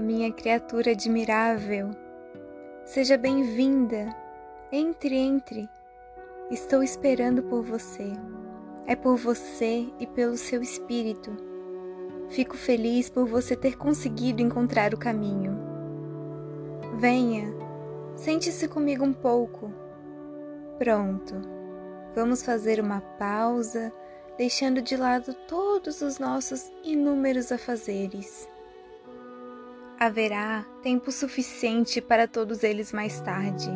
minha criatura admirável. Seja bem-vinda. Entre, entre. Estou esperando por você. É por você e pelo seu espírito. Fico feliz por você ter conseguido encontrar o caminho. Venha, sente-se comigo um pouco. Pronto. Vamos fazer uma pausa, deixando de lado todos os nossos inúmeros afazeres. Haverá tempo suficiente para todos eles mais tarde.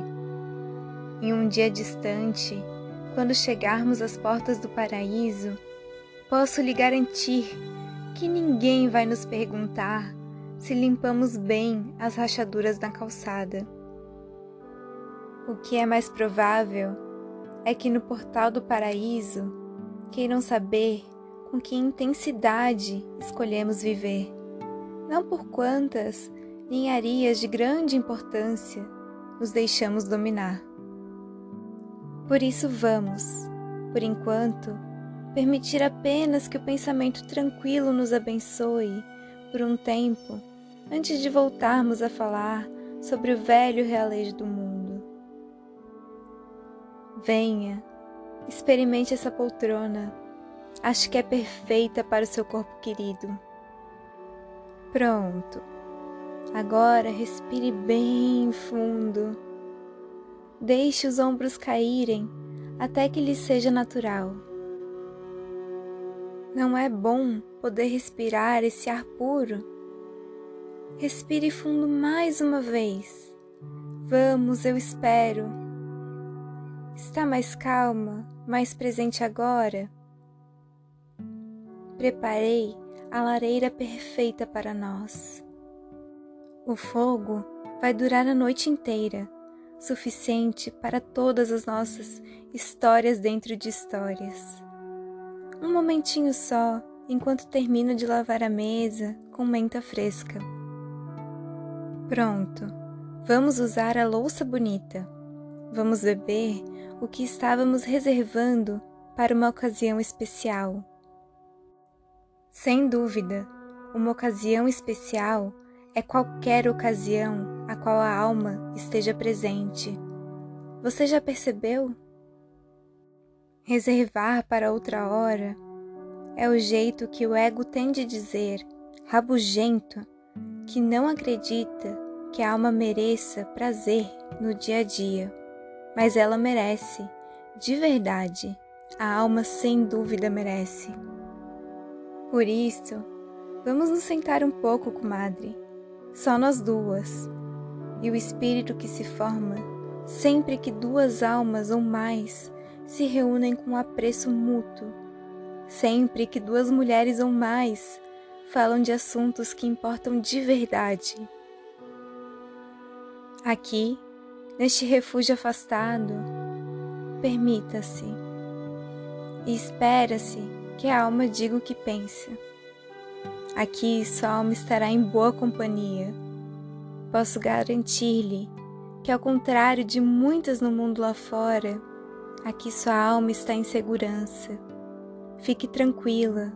Em um dia distante, quando chegarmos às portas do paraíso, posso lhe garantir que ninguém vai nos perguntar se limpamos bem as rachaduras da calçada. O que é mais provável é que no portal do paraíso queiram saber com que intensidade escolhemos viver não por quantas ninharias de grande importância nos deixamos dominar. Por isso vamos, por enquanto, permitir apenas que o pensamento tranquilo nos abençoe por um tempo antes de voltarmos a falar sobre o velho realejo do mundo. Venha, experimente essa poltrona. Acho que é perfeita para o seu corpo querido. Pronto. Agora respire bem fundo. Deixe os ombros caírem até que lhe seja natural. Não é bom poder respirar esse ar puro? Respire fundo mais uma vez. Vamos, eu espero. Está mais calma, mais presente agora? Preparei a lareira perfeita para nós. O fogo vai durar a noite inteira, suficiente para todas as nossas histórias dentro de histórias. Um momentinho só, enquanto termino de lavar a mesa com menta fresca. Pronto, vamos usar a louça bonita. Vamos beber o que estávamos reservando para uma ocasião especial. Sem dúvida, uma ocasião especial é qualquer ocasião a qual a alma esteja presente. Você já percebeu? Reservar para outra hora é o jeito que o ego tem de dizer, rabugento, que não acredita que a alma mereça prazer no dia a dia, mas ela merece, de verdade, a alma sem dúvida merece. Por isso, vamos nos sentar um pouco, comadre, só nós duas, e o espírito que se forma sempre que duas almas ou mais se reúnem com apreço mútuo, sempre que duas mulheres ou mais falam de assuntos que importam de verdade. Aqui, neste refúgio afastado, permita-se e espera-se que a alma diga o que pensa. Aqui sua alma estará em boa companhia. Posso garantir-lhe que, ao contrário de muitas no mundo lá fora, aqui sua alma está em segurança. Fique tranquila,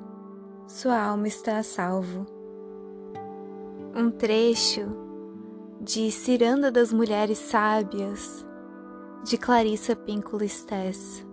sua alma está a salvo. Um trecho de Ciranda das Mulheres Sábias, de Clarissa Pinkola Stess.